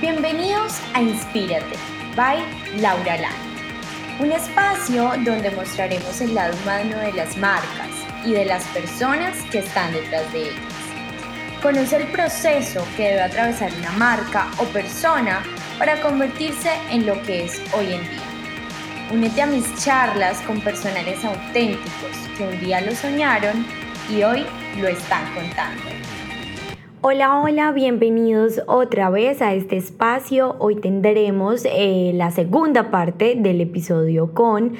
Bienvenidos a Inspírate, by Laura Lan. Un espacio donde mostraremos el lado humano de las marcas y de las personas que están detrás de ellas. Conoce el proceso que debe atravesar una marca o persona para convertirse en lo que es hoy en día. Únete a mis charlas con personajes auténticos que un día lo soñaron y hoy lo están contando. Hola, hola, bienvenidos otra vez a este espacio. Hoy tendremos eh, la segunda parte del episodio con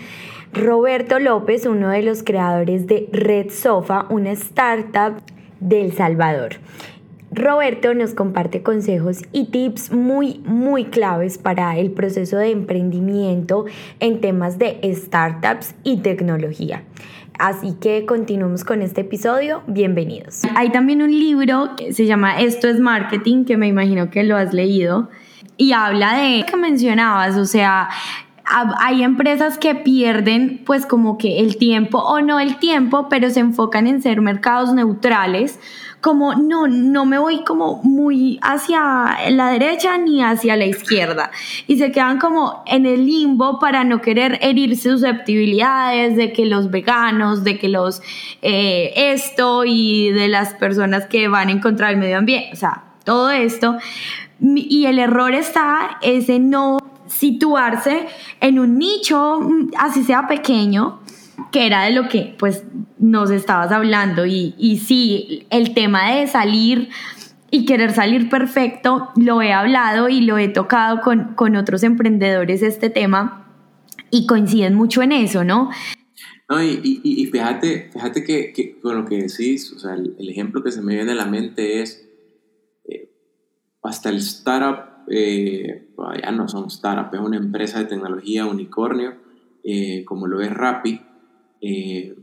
Roberto López, uno de los creadores de Red Sofa, una startup del Salvador. Roberto nos comparte consejos y tips muy, muy claves para el proceso de emprendimiento en temas de startups y tecnología. Así que continuamos con este episodio. Bienvenidos. Hay también un libro que se llama Esto es Marketing, que me imagino que lo has leído, y habla de que mencionabas, o sea, hay empresas que pierden pues como que el tiempo o no el tiempo, pero se enfocan en ser mercados neutrales como no, no me voy como muy hacia la derecha ni hacia la izquierda. Y se quedan como en el limbo para no querer herir susceptibilidades de que los veganos, de que los eh, esto y de las personas que van en contra del medio ambiente, o sea, todo esto. Y el error está ese no situarse en un nicho, así sea pequeño, que era de lo que pues nos estabas hablando y, y sí, el tema de salir y querer salir perfecto, lo he hablado y lo he tocado con, con otros emprendedores este tema y coinciden mucho en eso, ¿no? No, y, y, fíjate, fíjate que, que, con lo que decís, o sea, el, ejemplo que se me viene a la mente es eh, hasta el startup, eh, ya no son startup, es una empresa de tecnología unicornio, eh, como lo es Rappi, eh,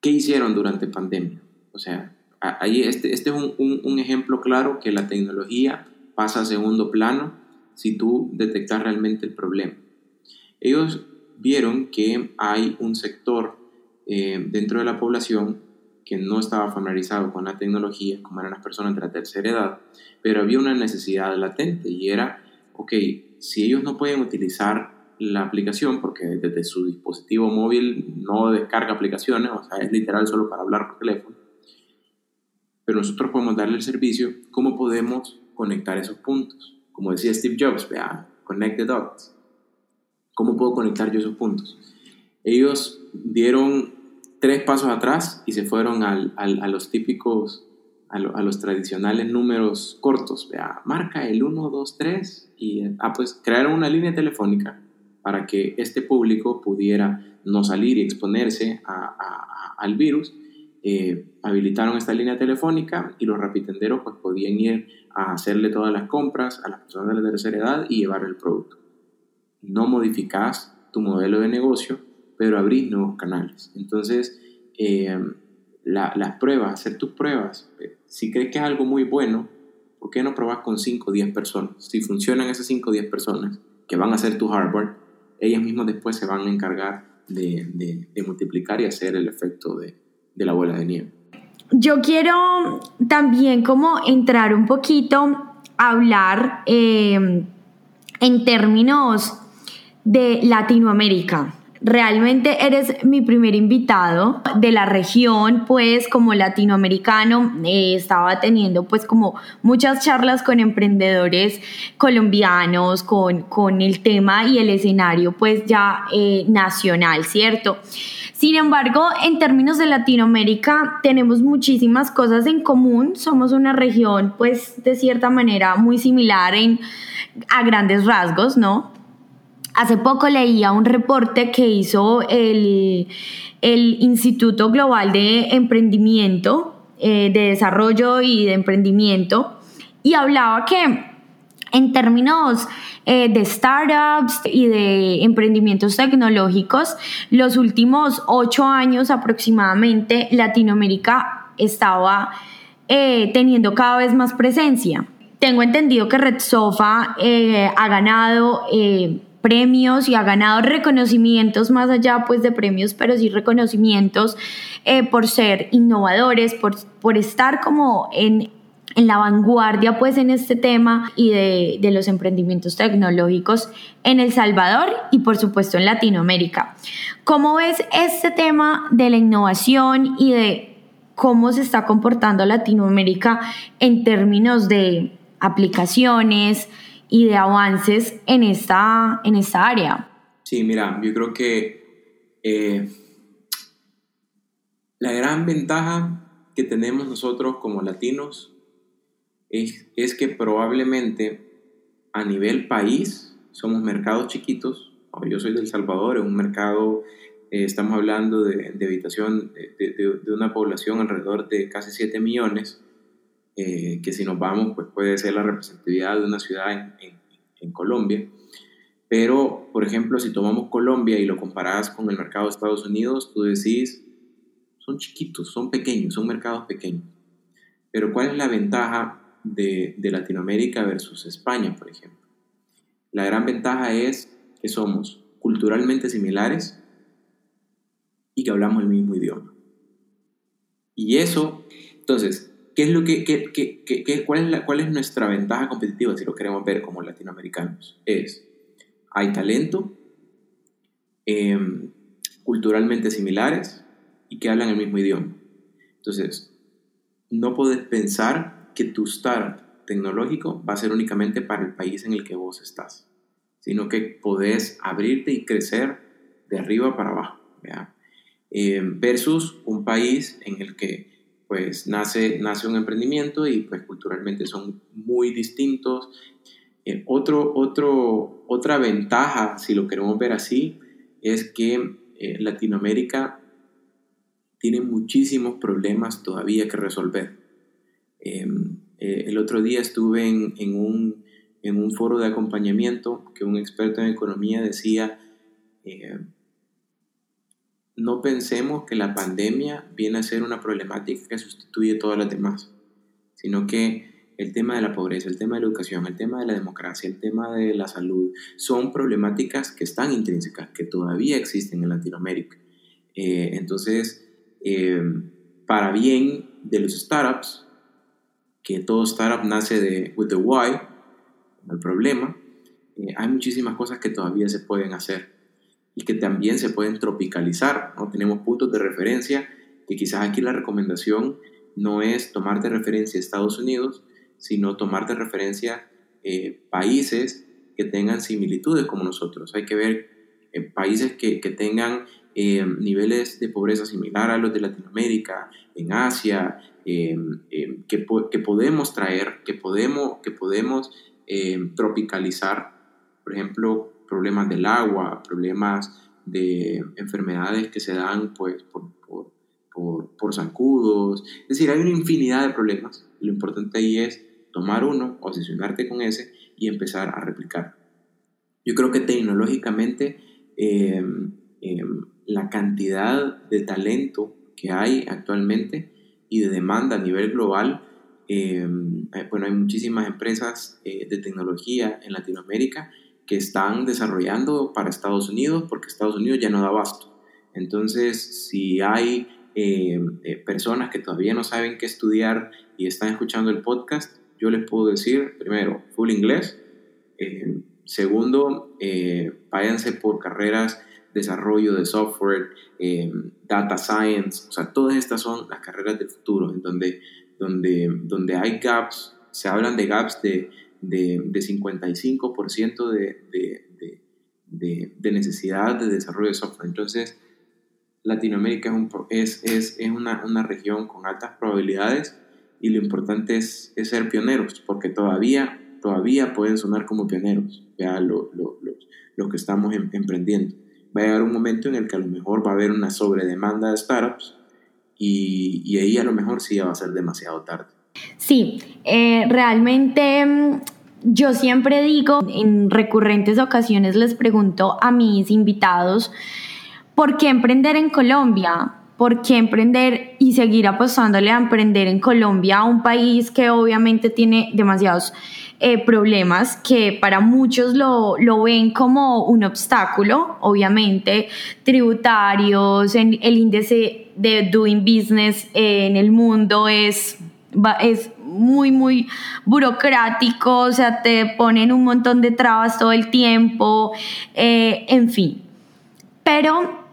¿qué hicieron durante pandemia? O sea, ahí este, este es un, ejemplo claro que la tecnología pasa a segundo plano si tú detectas realmente el problema. Ellos vieron que hay un sector eh, dentro de la población que no estaba familiarizado con la tecnología, como eran las personas de la tercera edad, pero había una necesidad latente y era, ok, si ellos no pueden utilizar la aplicación, porque desde su dispositivo móvil no descarga aplicaciones, o sea, es literal solo para hablar por teléfono. Pero nosotros podemos darle el servicio, ¿cómo podemos conectar esos puntos? Como decía Steve Jobs, vea, connect the dots. ¿Cómo puedo conectar yo esos puntos? Ellos dieron tres pasos atrás y se fueron al, a los típicos, a, a, los tradicionales números cortos. Vea, marca el 1, 2, 3 y ah, pues crearon una línea telefónica para que este público pudiera no salir y exponerse al virus, eh, habilitaron esta línea telefónica y los rapitenderos pues, podían ir a hacerle todas las compras a las personas de la tercera edad y llevar el producto. No modificás tu modelo de negocio, pero abrís nuevos canales. Entonces, eh, las pruebas, hacer tus pruebas, eh, si crees que es algo muy bueno, ¿por qué no probas con 5 o 10 personas? Si funcionan esas 5 o 10 personas que van a hacer tu hardware, ellas mismas después se van a encargar de, multiplicar y hacer el efecto de, la bola de nieve. Yo quiero también como entrar un poquito a hablar eh, en términos de Latinoamérica. Realmente eres mi primer invitado de la región, pues como latinoamericano, eh, estaba teniendo pues como muchas charlas con emprendedores colombianos, con, con el tema y el escenario pues ya eh, nacional, ¿cierto? Sin embargo, en términos de Latinoamérica tenemos muchísimas cosas en común, somos una región pues de cierta manera muy similar en, a grandes rasgos, ¿no? Hace poco leía un reporte que hizo el, Instituto Global de Emprendimiento, eh, de Desarrollo y de Emprendimiento, y hablaba que en términos eh, de startups y de emprendimientos tecnológicos, los últimos ocho años aproximadamente, Latinoamérica estaba eh, teniendo cada vez más presencia. Tengo entendido que Red Sofa ha ganado premios y ha ganado reconocimientos más allá pues de premios, pero sí reconocimientos eh, por ser innovadores, por, por estar como en, en la vanguardia pues en este tema y de, de, los emprendimientos tecnológicos en El Salvador y por supuesto en Latinoamérica. ¿Cómo ves este tema de la innovación y de cómo se está comportando Latinoamérica en términos de aplicaciones y de avances en esta, en esta área? Sí, mira, yo creo que eh, la gran ventaja que tenemos nosotros como latinos es, que probablemente a nivel país somos mercados chiquitos. Yo soy del Salvador, es un mercado, eh, estamos hablando de, habitación de, una población alrededor de casi 7 millones, eh, que si nos vamos, pues puede ser la representatividad de una ciudad en, en, Colombia. Pero, por ejemplo, si tomamos Colombia y lo comparas con el mercado de Estados Unidos, tú decís, son chiquitos, son pequeños, son mercados pequeños. Pero ¿cuál es la ventaja de, Latinoamérica versus España, por ejemplo. La gran ventaja es que somos culturalmente similares y que hablamos el mismo idioma. Y eso, entonces, ¿qué es lo que, cuál, es la, cuál es nuestra ventaja competitiva si lo queremos ver como latinoamericanos? Es, hay talento, em, culturalmente similares y que hablan el mismo idioma. Entonces, no puedes pensar que tu startup tecnológico va a ser únicamente para el país en el que vos estás, sino que podés abrirte y crecer de arriba para abajo, eh, versus un país en el que pues nace, nace un emprendimiento y pues culturalmente son muy distintos. Eh, otro, otro, otra ventaja, si lo queremos ver así, es que eh, Latinoamérica tiene muchísimos problemas todavía que resolver. Em, eh, el otro día estuve en, un, foro de acompañamiento que un experto en economía decía, eh, no pensemos que la pandemia viene a ser una problemática que sustituye todas las demás, sino que el tema de la pobreza, el tema de la educación, el tema de la democracia, el tema de la salud, son problemáticas que están intrínsecas, que todavía existen en Latinoamérica. Eh, entonces, para bien de los startups, que todo startup nace de with the why, el problema, eh, hay muchísimas cosas que todavía se pueden hacer y que también se pueden tropicalizar. ¿no? Tenemos puntos de referencia que quizás aquí la recomendación no es tomar de referencia Estados Unidos, sino tomar de referencia eh, países que tengan similitudes como nosotros. Hay que ver eh, países que, que tengan niveles de pobreza similar a los de Latinoamérica, en Asia, Em, em, que, que, podemos traer, que podemos, que podemos em, tropicalizar, por ejemplo, problemas del agua, problemas de enfermedades que se dan pues, por, por, por, por zancudos. Es decir, hay una infinidad de problemas. Lo importante ahí es tomar uno, obsesionarte con ese y empezar a replicar. Yo creo que tecnológicamente la cantidad de talento que hay actualmente y de demanda a nivel global, eh, eh, bueno, hay muchísimas empresas eh, de tecnología en Latinoamérica que están desarrollando para Estados Unidos porque Estados Unidos ya no da abasto. Entonces, si hay personas que todavía no saben qué estudiar y están escuchando el podcast, yo les puedo decir, primero, full inglés. segundo, váyanse por carreras desarrollo de software, eh, data science, o sea, todas estas son las carreras del futuro, en donde, donde, donde hay gaps, se hablan de gaps de, de, de 55% de, de, de, necesidad de desarrollo de software. Entonces, Latinoamérica es, es, es, una, una, región con altas probabilidades y lo importante es, ser pioneros, porque todavía, todavía pueden sonar como pioneros, ya lo, lo, lo, que estamos em, emprendiendo va a llegar un momento en el que a lo mejor va a haber una sobredemanda de startups y, y ahí a lo mejor sí ya va a ser demasiado tarde. Sí, eh, realmente mm, yo siempre digo, en recurrentes ocasiones les pregunto a mis invitados, ¿por qué emprender en Colombia? ¿Por qué emprender y seguir apostándole a emprender en Colombia, un país que obviamente tiene demasiados eh, problemas que para muchos lo, lo, ven como un obstáculo, obviamente, tributarios, en el índice de doing business en el mundo es, es muy, muy burocrático, o sea, te ponen un montón de trabas todo el tiempo, eh, en fin. Pero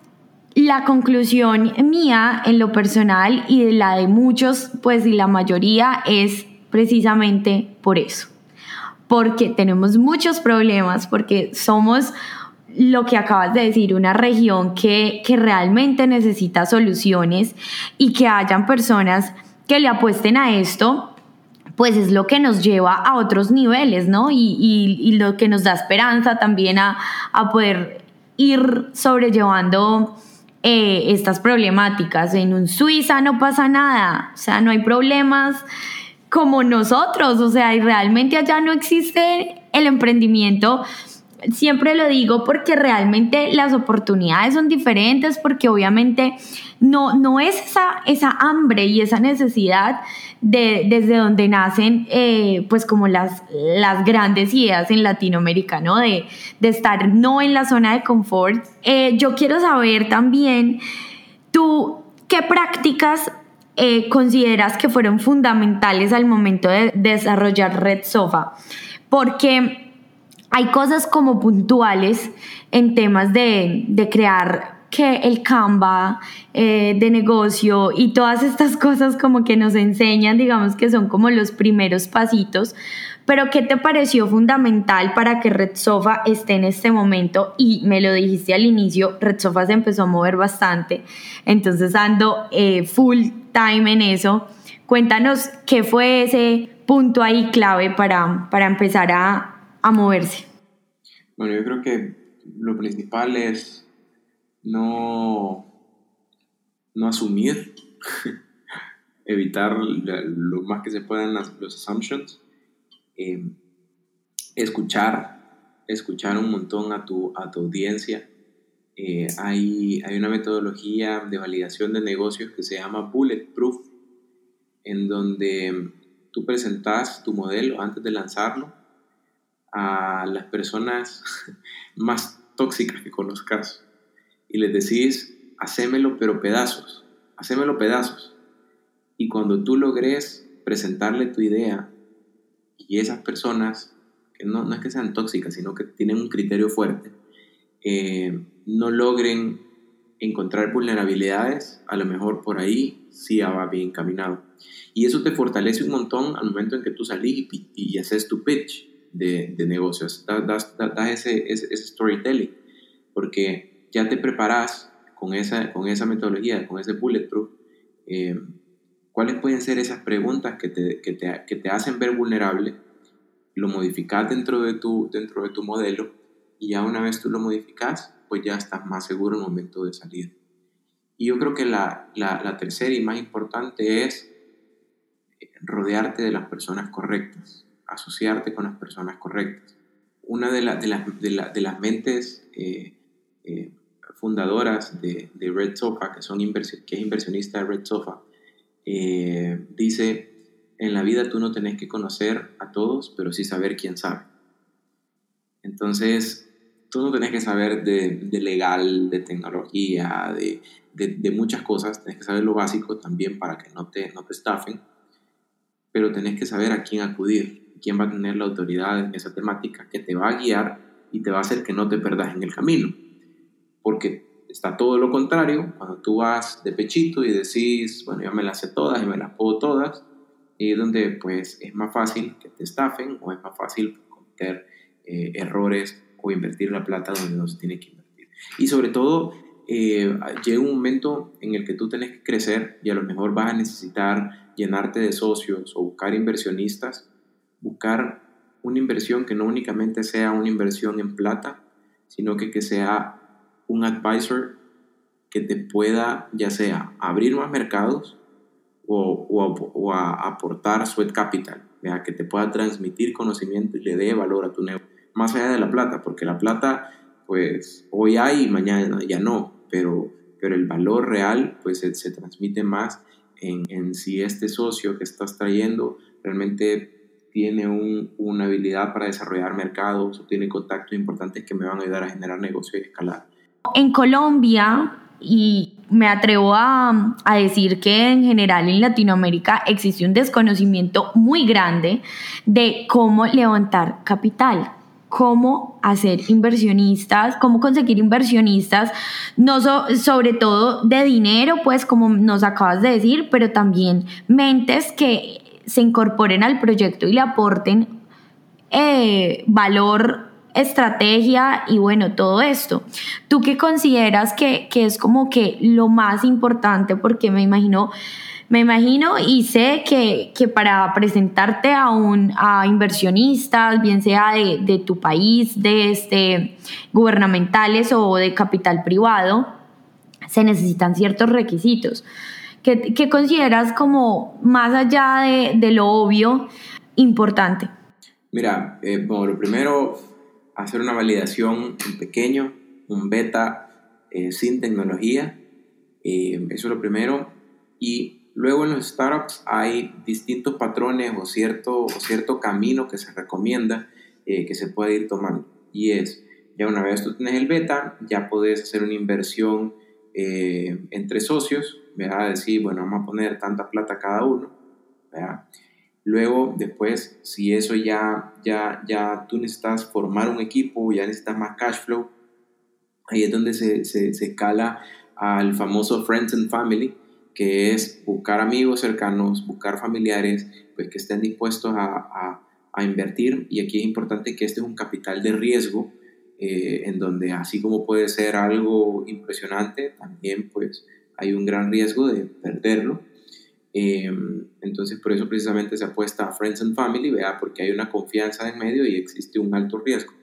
la conclusión mía en lo personal y de la de muchos, pues y la mayoría es precisamente por eso. Porque tenemos muchos problemas, porque somos lo que acabas de decir, una región que, que realmente necesita soluciones y que hayan personas que le apuesten a esto, pues es lo que nos lleva a otros niveles, ¿no? Y, lo que nos da esperanza también a, a poder ir sobrellevando eh, estas problemáticas. En un Suiza no pasa nada, o sea, no hay problemas como nosotros, o sea, y realmente allá no existe el emprendimiento siempre lo digo porque realmente las oportunidades son diferentes, porque obviamente no, no es esa, esa hambre y esa necesidad de, desde donde nacen eh, pues como las, las grandes ideas en Latinoamérica, ¿no? De, de estar no en la zona de confort. Eh, yo quiero saber también, tú, ¿qué prácticas eh, consideras que fueron fundamentales al momento de desarrollar Red Sofa? Porque hay cosas como puntuales en temas de, crear que el Canva eh, de negocio y todas estas cosas como que nos enseñan, digamos que son como los primeros pasitos. Pero ¿qué te pareció fundamental para que Red Sofa esté en este momento? Y me lo dijiste al inicio, Red Sofa se empezó a mover bastante, entonces ando eh, full time en eso. Cuéntanos qué fue ese punto ahí clave para, para empezar a, a moverse? Bueno, yo creo que lo principal es no, no asumir, evitar lo más que se puedan los assumptions, eh, escuchar, escuchar un montón a tu, a tu audiencia. Eh, hay, hay una metodología de validación de negocios que se llama Bulletproof, en donde tú presentas tu modelo antes de lanzarlo a las personas más tóxicas que conozcas y les decís, hacémelo pero pedazos, hacémelo pedazos. Y cuando tú logres presentarle tu idea y esas personas, que no, no es que sean tóxicas, sino que tienen un criterio fuerte, eh, no logren encontrar vulnerabilidades, a lo mejor por ahí sí va bien caminado. Y eso te fortalece un montón al momento en que tú salís y, y haces tu pitch de, de negocios, das, ese, ese, storytelling, porque ya te preparas con esa, con esa metodología, con ese bulletproof, eh, cuáles pueden ser esas preguntas que te, que te, que te hacen ver vulnerable, lo modificas dentro de, tu, dentro de tu modelo y ya una vez tú lo modificas, pues ya estás más seguro en el momento de salir. Y yo creo que la, la, la tercera y más importante es rodearte de las personas correctas asociarte con las personas correctas. Una de, de, de, las mentes eh, eh, fundadoras de, Red Sofa, que, son que es inversionista de Red Sofa, eh, dice, en la vida tú no tenés que conocer a todos, pero sí saber quién sabe. Entonces, tú no tenés que saber de, legal, de tecnología, de, muchas cosas, tenés que saber lo básico también para que no te, no te estafen, pero tenés que saber a quién acudir quién va a tener la autoridad en esa temática que te va a guiar y te va a hacer que no te perdas en el camino. Porque está todo lo contrario, cuando tú vas de pechito y decís, bueno, ya me las sé todas y me las puedo todas, y donde pues es más fácil que te estafen o es más fácil cometer eh, errores o invertir la plata donde no se tiene que invertir. Y sobre todo, eh, llega un momento en el que tú tienes que crecer y a lo mejor vas a necesitar llenarte de socios o buscar inversionistas buscar una inversión que no únicamente sea una inversión en plata, sino que, que sea un advisor que te pueda ya sea abrir más mercados o, o, aportar sweat capital, que te pueda transmitir conocimiento y le dé valor a tu negocio, más allá de la plata, porque la plata pues hoy hay y mañana ya no, pero, pero el valor real pues se, se transmite más en, en si este socio que estás trayendo realmente tiene una habilidad para desarrollar mercados o tiene contactos importantes que me van a ayudar a generar negocio y escalar. En Colombia, y me atrevo a, a, decir que en general en Latinoamérica existe un desconocimiento muy grande de cómo levantar capital, cómo hacer inversionistas, cómo conseguir inversionistas, no sobre todo de dinero, pues como nos acabas de decir, pero también mentes que se incorporen al proyecto y le aporten eh, valor, estrategia y bueno, todo esto. ¿Tú qué consideras que, que es como que lo más importante? Porque me imagino me imagino y sé que, que para presentarte a, un, a inversionistas, bien sea de, de tu país, de este, gubernamentales o de capital privado, se necesitan ciertos requisitos. ¿Qué, qué consideras como más allá de, de, lo obvio importante? Mira, eh, bueno, lo primero, hacer una validación en pequeño, un beta eh, sin tecnología, eh, eso es lo primero. Y Luego en los startups hay distintos patrones o cierto, cierto camino que se recomienda eh, que se puede ir tomando. Y es, ya una vez tú tienes el beta, ya puedes hacer una inversión eh, entre socios, ¿verdad? Decir, bueno, vamos a poner tanta plata cada uno, ¿verdad? Luego, después, si eso ya, ya, ya tú necesitas formar un equipo, ya necesitas más cash flow, ahí es donde se, se, escala al famoso Friends and Family, que es buscar amigos cercanos, buscar familiares, pues que estén dispuestos a, a, invertir. Y aquí es importante que este es un capital de riesgo, eh, en donde así como puede ser algo impresionante, también pues hay un gran riesgo de perderlo. Em, entonces por eso precisamente se apuesta a Friends and Family, vea, porque hay una confianza en medio y existe un alto riesgo.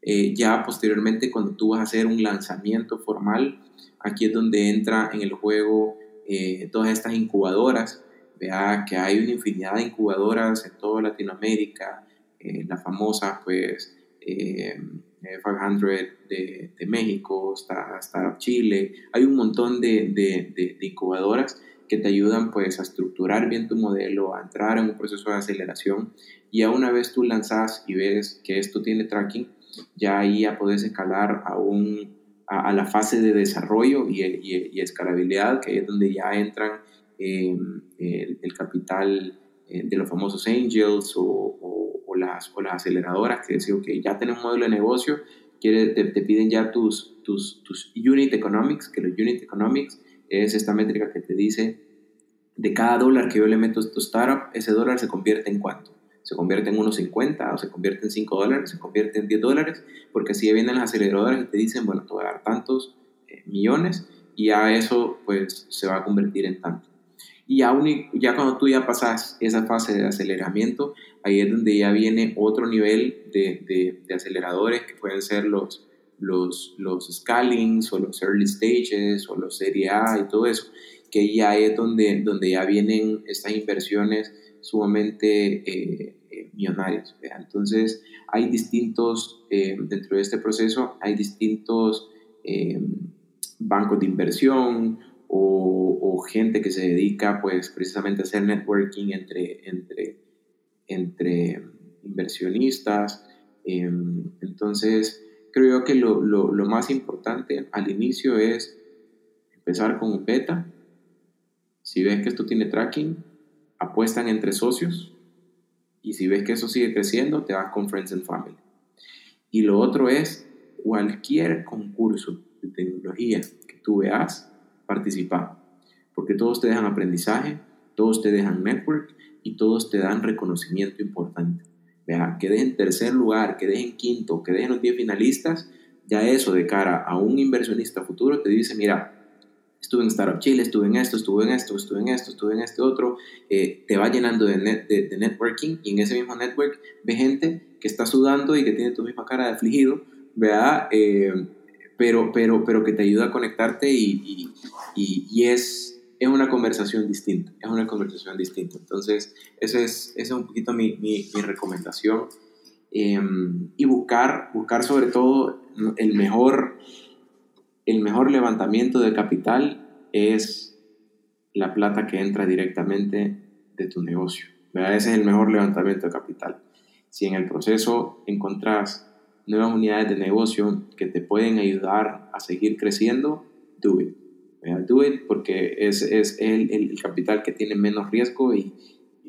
Eh, ya posteriormente cuando tú vas a hacer un lanzamiento formal, aquí es donde entra en el juego eh, todas estas incubadoras. Vea que hay una infinidad de incubadoras en toda Latinoamérica, eh, la famosa pues 500 eh, de, de, México, está Startup Chile, hay un montón de, de, de, incubadoras que te ayudan pues a estructurar bien tu modelo, a entrar en un proceso de aceleración. Y a una vez tú lanzas y ves que esto tiene tracking, ya ahí ya puedes escalar a un a, la fase de desarrollo y, y, escalabilidad, que es donde ya entran em, el, capital eh, de los famosos angels o, las, o las aceleradoras que dicen, ok, ya tenemos un modelo de negocio, quiere, te, piden ya tus, tus, tus unit economics, que los unit economics es esta métrica que te dice de cada dólar que yo le meto a tu startup, ese dólar se convierte en cuánto se convierte en 1.50 o se convierte en 5 dólares, se convierte en 10 dólares, porque así vienen las aceleradoras y te dicen, bueno, te voy a dar tantos eh, millones y a eso pues se va a convertir en tanto. Y ya, cuando tú ya pasas esa fase de aceleramiento, ahí es donde ya viene otro nivel de, de, aceleradores que pueden ser los, los, los scalings o los early stages o los serie A y todo eso, que ya es donde, donde ya vienen estas inversiones sumamente eh, eh, millonarios. Entonces, hay distintos, eh, dentro de este proceso, hay distintos bancos de inversión o, gente que se dedica, pues, precisamente a hacer networking entre, entre, entre inversionistas. entonces, creo yo que lo, lo, lo más importante al inicio es empezar con un beta. Si ves que esto tiene tracking, apuestan entre socios y si ves que eso sigue creciendo, te vas con Friends and Family. Y lo otro es cualquier concurso de tecnología que tú veas, participa. Porque todos te dejan aprendizaje, todos te dejan network y todos te dan reconocimiento importante. Vea, que dejen tercer lugar, que dejen quinto, que dejen los 10 finalistas, ya eso de cara a un inversionista futuro te dice, mira, estuve en Startup Chile, estuve en esto, estuve en esto, estuve en esto, estuve en este otro, eh, te va llenando de, de, networking y en ese mismo network ve gente que está sudando y que tiene tu misma cara de afligido, ¿verdad? Eh, pero, pero, pero que te ayuda a conectarte y, y, y, es, es una conversación distinta, es una conversación distinta. Entonces, esa es, ese es un poquito mi, mi, mi recomendación. Em, y buscar, buscar sobre todo el mejor el mejor levantamiento de capital es la plata que entra directamente de tu negocio. ¿verdad? Ese es el mejor levantamiento de capital. Si en el proceso encontrás nuevas unidades de negocio que te pueden ayudar a seguir creciendo, do it. Do it porque es, es el, el, capital que tiene menos riesgo y,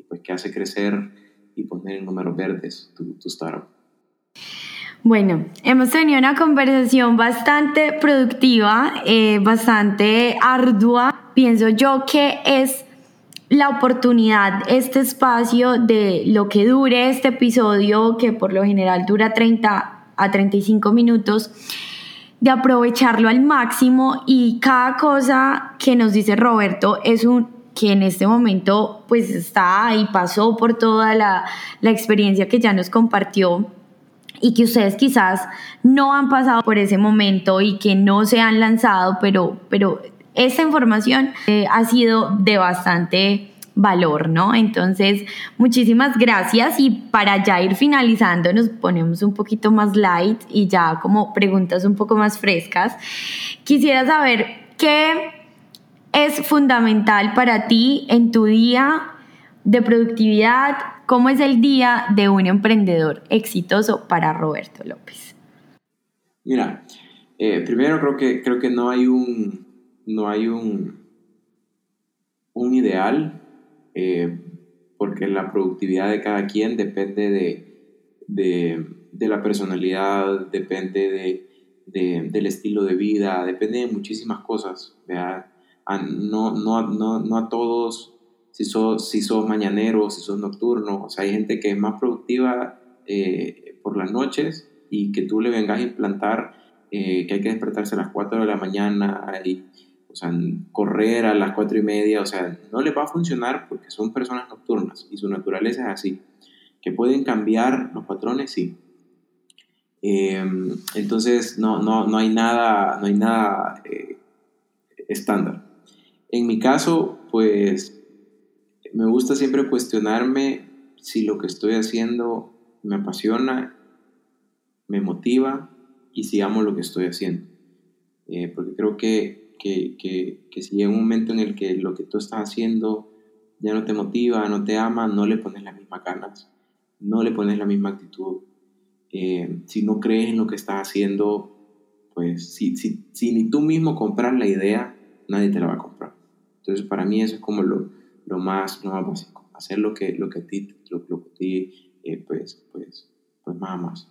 pues que hace crecer y poner números verdes tu, tu startup. Bueno, hemos tenido una conversación bastante productiva, eh, bastante ardua. Pienso yo que es la oportunidad, este espacio de lo que dure este episodio, que por lo general dura 30 a 35 minutos, de aprovecharlo al máximo. Y cada cosa que nos dice Roberto es un que en este momento pues está y pasó por toda la, la experiencia que ya nos compartió. Y que ustedes quizás no han pasado por ese momento y que no se han lanzado, pero, pero esta información eh, ha sido de bastante valor, ¿no? Entonces, muchísimas gracias y para ya ir finalizando nos ponemos un poquito más light y ya como preguntas un poco más frescas. Quisiera saber qué es fundamental para ti en tu día de productividad, ¿Cómo es el día de un emprendedor exitoso para Roberto López? Mira, eh, primero creo que, creo que no hay un, no hay un, un ideal, eh, porque la productividad de cada quien depende de, de, la personalidad, depende de, del estilo de vida, depende de muchísimas cosas. No, no, no, no a todos si sos, si sos mañanero, si sos nocturno. O sea, hay gente que es más productiva eh, por las noches y que tú le vengas a implantar eh, que hay que despertarse a las 4 de la mañana o sea, correr a las 4 y media. O sea, no les va a funcionar porque son personas nocturnas y su naturaleza es así. Que pueden cambiar los patrones, sí. Em, entonces, no, no, no hay nada, no hay nada eh, estándar. En mi caso, pues me gusta siempre cuestionarme si lo que estoy haciendo me apasiona, me motiva y si amo lo que estoy haciendo. Eh, porque creo que, que, que, si llega un momento en el que lo que tú estás haciendo ya no te motiva, no te ama, no le pones las mismas ganas, no le pones la misma actitud. Eh, si no crees en lo que estás haciendo, pues si, si, si ni tú mismo compras la idea, nadie te la va a comprar. Entonces para mí eso es como lo, lo más, lo más básico, hacer lo que, lo que a ti, lo, que a ti eh, pues, pues, pues más más.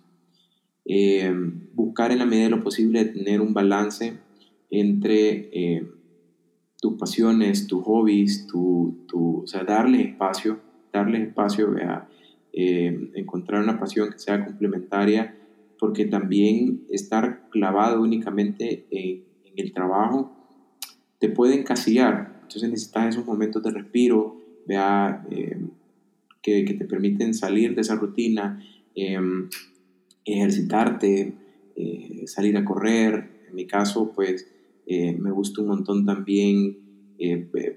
Eh, buscar en la medida de lo posible tener un balance entre eh, tus pasiones, tus hobbies, tu, tu, o sea, darles espacio, darles espacio, a encontrar una pasión que sea complementaria, porque también estar clavado únicamente en, el trabajo te puede encasillar, entonces necesitas esos momentos de respiro, vea, eh, que, te permiten salir de esa rutina, em, ejercitarte, eh, salir a correr. En mi caso, pues eh, me gusta un montón también pues,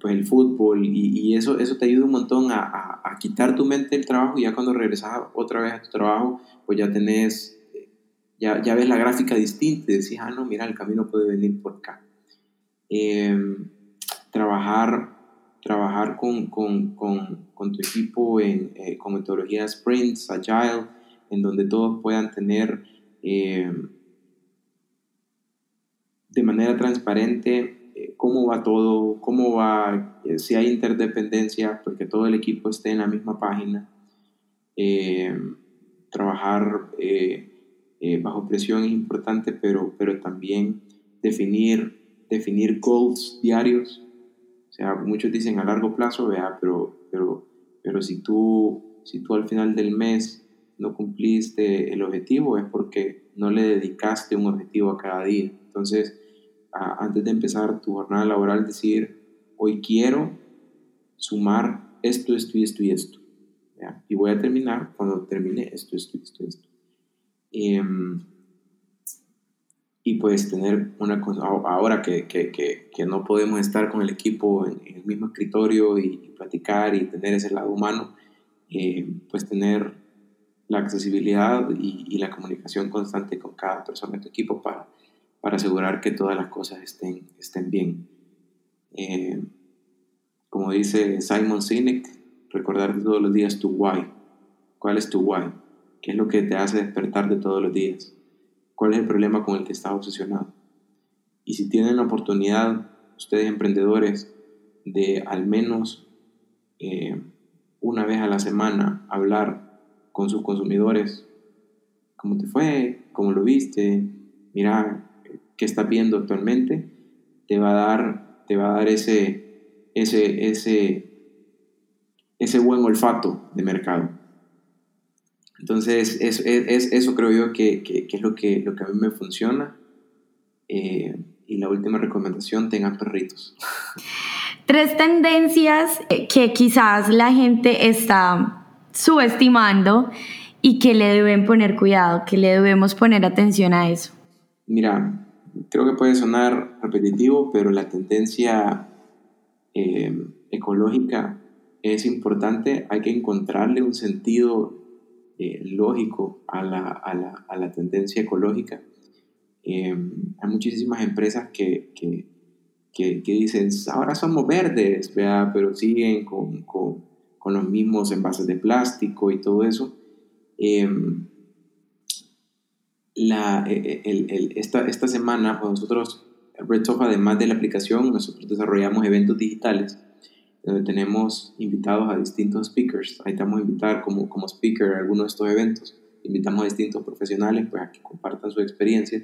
pues, el fútbol y, eso, eso te ayuda un montón a, a, quitar tu mente del trabajo y ya cuando regresas otra vez a tu trabajo, pues ya tenés, ya, ya ves la gráfica distinta y decís, ah, no, mira, el camino puede venir por acá. Em, trabajar, trabajar con, con, con, con tu equipo en, eh, con metodologías sprints, agile, en donde todos puedan tener eh, de manera transparente eh, cómo va todo, cómo va, si hay interdependencia, porque todo el equipo esté en la misma página. trabajar bajo presión es importante, pero, pero también definir, definir goals diarios o sea, muchos dicen a largo plazo, vea, pero, pero, pero si, tú, si tú al final del mes no cumpliste el objetivo es porque no le dedicaste un objetivo a cada día. Entonces, antes de empezar tu jornada laboral, decir, hoy quiero sumar esto, esto y esto y esto. Y voy a terminar cuando termine esto, esto, esto, esto. Em, y pues tener una cosa, ahora que, que, que, no podemos estar con el equipo en, el mismo escritorio y, platicar y tener ese lado humano, eh, pues tener la accesibilidad y, y, la comunicación constante con cada persona de tu equipo para, para asegurar que todas las cosas estén, estén bien. Eh, como dice Simon Sinek, recordar todos los días tu why. ¿Cuál es tu why? ¿Qué es lo que te hace despertar de todos los días? ¿Cuál es el problema con el que estás obsesionado? Y si tienen la oportunidad, ustedes emprendedores, de al menos eh, una vez a la semana hablar con sus consumidores, cómo te fue, cómo lo viste, mira qué estás viendo actualmente, te va a dar, te va a dar ese, ese, ese, ese buen olfato de mercado. Entonces, es, es, eso creo yo que, que, es lo que, lo que a mí me funciona. Eh, y la última recomendación, tengan perritos. Tres tendencias que quizás la gente está subestimando y que le deben poner cuidado, que le debemos poner atención a eso. Mira, creo que puede sonar repetitivo, pero la tendencia eh, ecológica es importante. Hay que encontrarle un sentido eh, lógico a la, a, la, a la, tendencia ecológica. Eh, hay muchísimas empresas que, que, que, dicen, ahora somos verdes, pero siguen con, con, con, los mismos envases de plástico y todo eso. Eh, la, el, el, esta, esta semana, pues nosotros, Red además de la aplicación, nosotros desarrollamos eventos digitales donde tenemos invitados a distintos speakers. Ahí estamos a invitar como, como speaker a algunos de estos eventos. Invitamos a distintos profesionales pues, a que compartan su experiencia.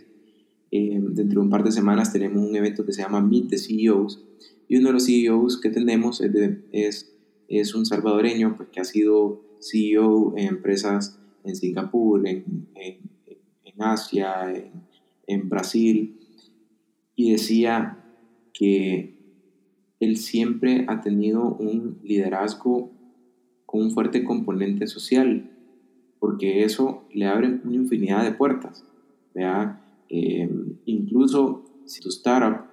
Eh, dentro de un par de semanas tenemos un evento que se llama Meet the CEOs. Y uno de los CEOs que tenemos es, es, es, un salvadoreño pues, que ha sido CEO en empresas en Singapur, en, en Asia, en, en Brasil. Y decía que él siempre ha tenido un liderazgo con un fuerte componente social, porque eso le abre una infinidad de puertas. Eh, incluso si tu startup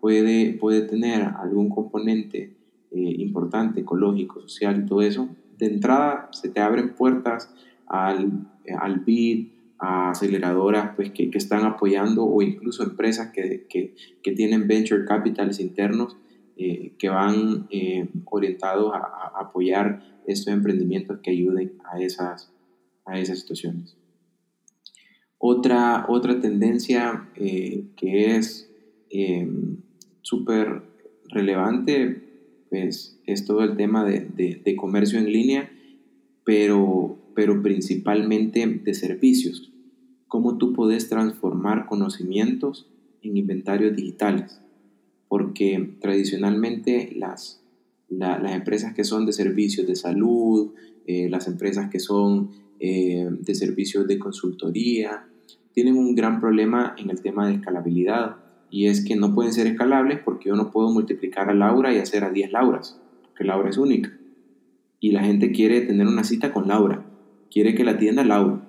puede, puede tener algún componente eh, importante, ecológico, social y todo eso, de entrada se te abren puertas al, al BID, a aceleradoras pues, que, que, están apoyando o incluso empresas que, que, que tienen venture capitals internos eh, que van eh, orientados a, apoyar estos emprendimientos que ayuden a esas, a esas situaciones. Otra, otra tendencia eh, que es súper relevante pues, es todo el tema de, de, comercio en línea, pero, pero principalmente de servicios. Cómo tú puedes transformar conocimientos en inventarios digitales porque tradicionalmente las, las empresas que son de servicios de salud, eh, las empresas que son eh, de servicios de consultoría, tienen un gran problema en el tema de escalabilidad y es que no pueden ser escalables porque yo no puedo multiplicar a Laura y hacer a 10 Lauras, porque Laura es única. Y la gente quiere tener una cita con Laura, quiere que la atienda Laura.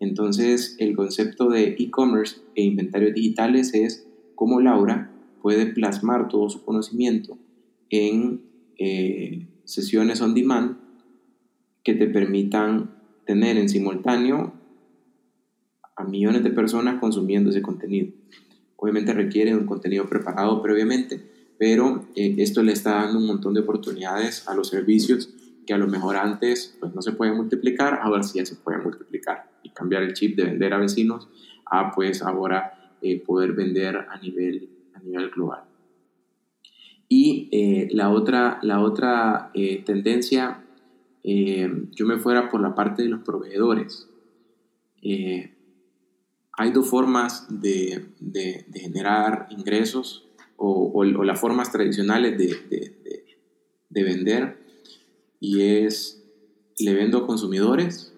Entonces, el concepto de e-commerce e inventarios digitales es cómo Laura puede plasmar todo su conocimiento en eh, sesiones on demand que te permitan tener en simultáneo a millones de personas consumiendo ese contenido. Obviamente requiere un contenido preparado previamente, pero eh, esto le está dando un montón de oportunidades a los servicios que a lo mejor antes pues, no se pueden multiplicar, ahora sí ya se pueden multiplicar y cambiar el chip de vender a vecinos a pues ahora eh, poder vender a nivel nivel global. Y eh, la otra, la otra eh, tendencia, eh, yo me fuera por la parte de los proveedores. hay dos formas de, de, generar ingresos o, o, las formas tradicionales de, de, vender y es le vendo a consumidores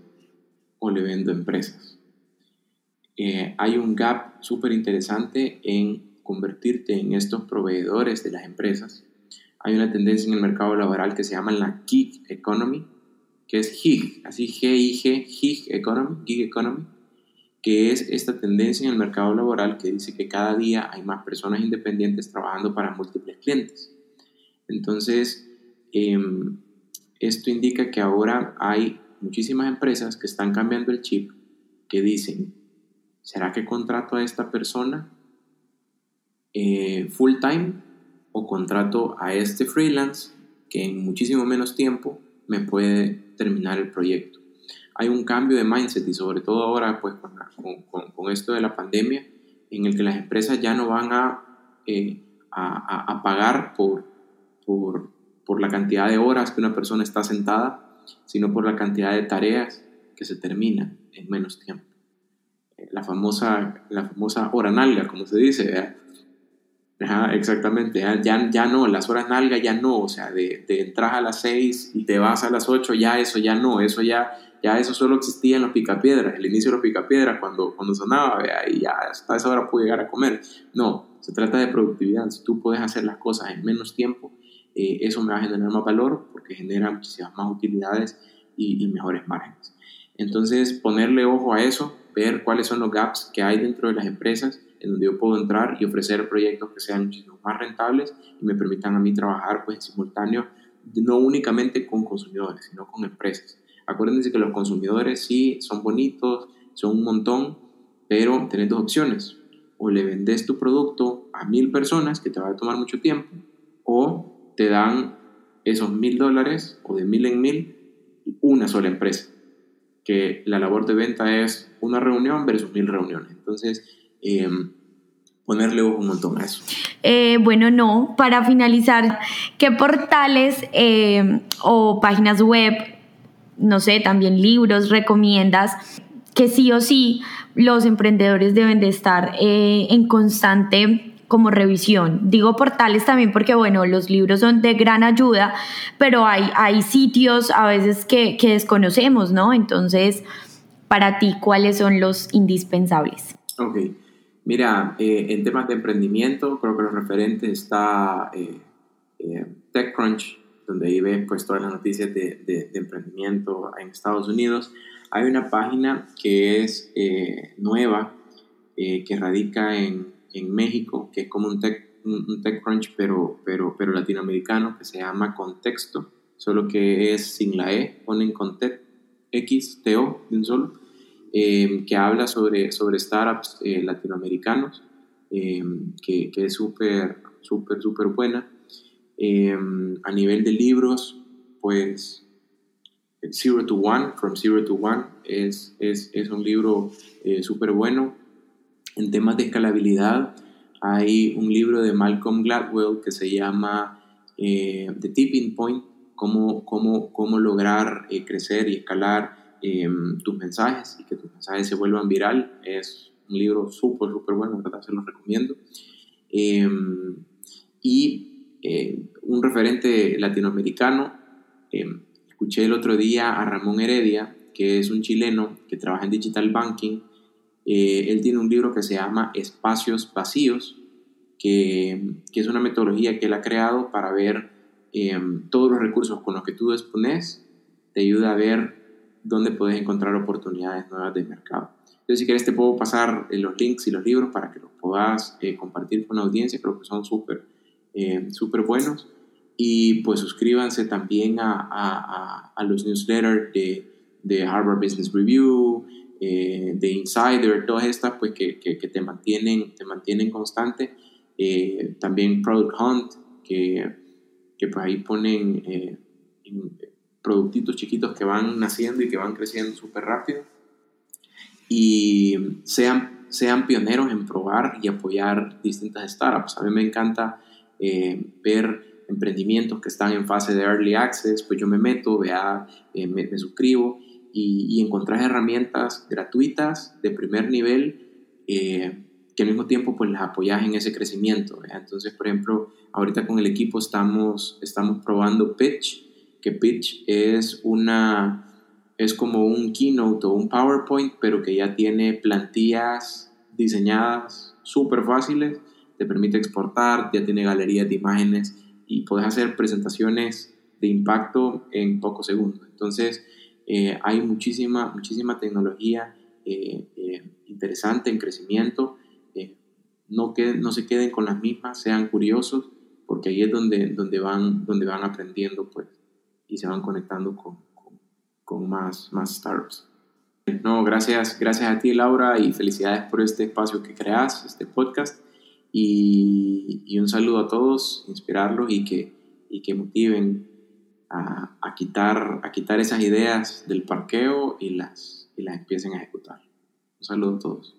o le vendo a empresas. hay un gap súper interesante en convertirte en estos proveedores de las empresas. Hay una tendencia en el mercado laboral que se llama la gig economy, que es gig, así G-I-G, gig economy, gig economy, que es esta tendencia en el mercado laboral que dice que cada día hay más personas independientes trabajando para múltiples clientes. Entonces, em, esto indica que ahora hay muchísimas empresas que están cambiando el chip, que dicen, ¿será que contrato a esta persona eh, full time o contrato a este freelance que en muchísimo menos tiempo me puede terminar el proyecto. Hay un cambio de mindset y sobre todo ahora pues con, con, con esto de la pandemia en el que las empresas ya no van a eh, a, a, pagar por, por, por la cantidad de horas que una persona está sentada, sino por la cantidad de tareas que se terminan en menos tiempo. Eh, la famosa, la famosa hora nalga, como se dice, exactamente, ya, ya no, las horas nalga ya no, o sea, de, de entras a las 6 y te vas a las 8, ya eso ya no, eso ya, ya eso solo existía en los picapiedras, el inicio de los picapiedras cuando, cuando sonaba, y ya hasta esa hora pude llegar a comer. No, se trata de productividad, si tú puedes hacer las cosas en menos tiempo, eh, eso me va a generar más valor porque genera muchísimas más utilidades y, y mejores márgenes. Entonces, ponerle ojo a eso, ver cuáles son los gaps que hay dentro de las empresas en donde yo puedo entrar y ofrecer proyectos que sean muchísimo más rentables y me permitan a mí trabajar pues en simultáneo, no únicamente con consumidores, sino con empresas. Acuérdense que los consumidores sí son bonitos, son un montón, pero tenés dos opciones. O le vendes tu producto a mil personas, que te va a tomar mucho tiempo, o te dan esos mil dólares o de mil en mil una sola empresa. Que la labor de venta es una reunión versus mil reuniones. Entonces, eh, ponerle un montón a eso. Eh, bueno, no. Para finalizar, ¿qué portales eh, o páginas web, no sé, también libros recomiendas que sí o sí los emprendedores deben de estar en constante como revisión. Digo portales también porque, bueno, los libros son de gran ayuda, pero hay, hay sitios a veces que, que desconocemos, ¿no? Entonces, para ti, ¿cuáles son los indispensables? Ok. Mira, eh, en temas de emprendimiento, creo que los referentes está eh, eh, TechCrunch, donde ahí ves pues, todas las noticias de, de, emprendimiento en Estados Unidos. Hay una página que es nueva, que radica en, en, México, que es como un, tech, un, TechCrunch, pero, pero, pero latinoamericano, que se llama Contexto, solo que es sin la E, ponen Context, X, T, O, de un solo Em, que habla sobre, sobre startups eh, latinoamericanos, em, que, que, es súper, súper, súper buena. Em, a nivel de libros, pues Zero to One, From Zero to One, es, es, es un libro eh, súper bueno. En temas de escalabilidad, hay un libro de Malcolm Gladwell que se llama eh, The Tipping Point, cómo, cómo, cómo lograr crecer y escalar Em, tus mensajes y que tus mensajes se vuelvan viral. Es un libro súper, súper bueno, verdad, se los recomiendo. Em, y eh, un referente latinoamericano, em, escuché el otro día a Ramón Heredia, que es un chileno que trabaja en digital banking. Eh, él tiene un libro que se llama Espacios Vacíos, que, es una metodología que él ha creado para ver todos los recursos con los que tú dispones, te ayuda a ver dónde puedes encontrar oportunidades nuevas de mercado. Entonces, si quieres, te puedo pasar eh, los links y los libros para que los puedas eh, compartir con la audiencia. Creo que son súper eh, súper buenos. Y pues suscríbanse también a, a, a los newsletters de, de, Harvard Business Review, de Insider, todas estas pues que, que, que, te, mantienen, te mantienen constante. también Product Hunt, que, que pues ahí ponen productitos chiquitos que van naciendo y que van creciendo súper rápido. Y sean, sean pioneros en probar y apoyar distintas startups. A mí me encanta eh, ver emprendimientos que están en fase de early access, pues yo me meto, vea, eh, me, suscribo y, y, encontrar herramientas gratuitas de primer nivel eh, que al mismo tiempo pues las apoyas en ese crecimiento. Entonces, por ejemplo, ahorita con el equipo estamos, estamos probando Pitch, que Pitch es una es como un keynote o un PowerPoint, pero que ya tiene plantillas diseñadas súper fáciles, te permite exportar, ya tiene galerías de imágenes y puedes hacer presentaciones de impacto en pocos segundos. Entonces, eh, hay muchísima, muchísima tecnología eh, eh, interesante en crecimiento. no, que, no se queden con las mismas, sean curiosos, porque ahí es donde, donde, van, donde van aprendiendo pues, y se van conectando con, con, más, más startups. No, gracias, gracias a ti Laura y felicidades por este espacio que creas, este podcast y, y un saludo a todos, inspirarlos y que, y que motiven a, quitar, a quitar esas ideas del parqueo y las, y las empiecen a ejecutar. Un saludo a todos.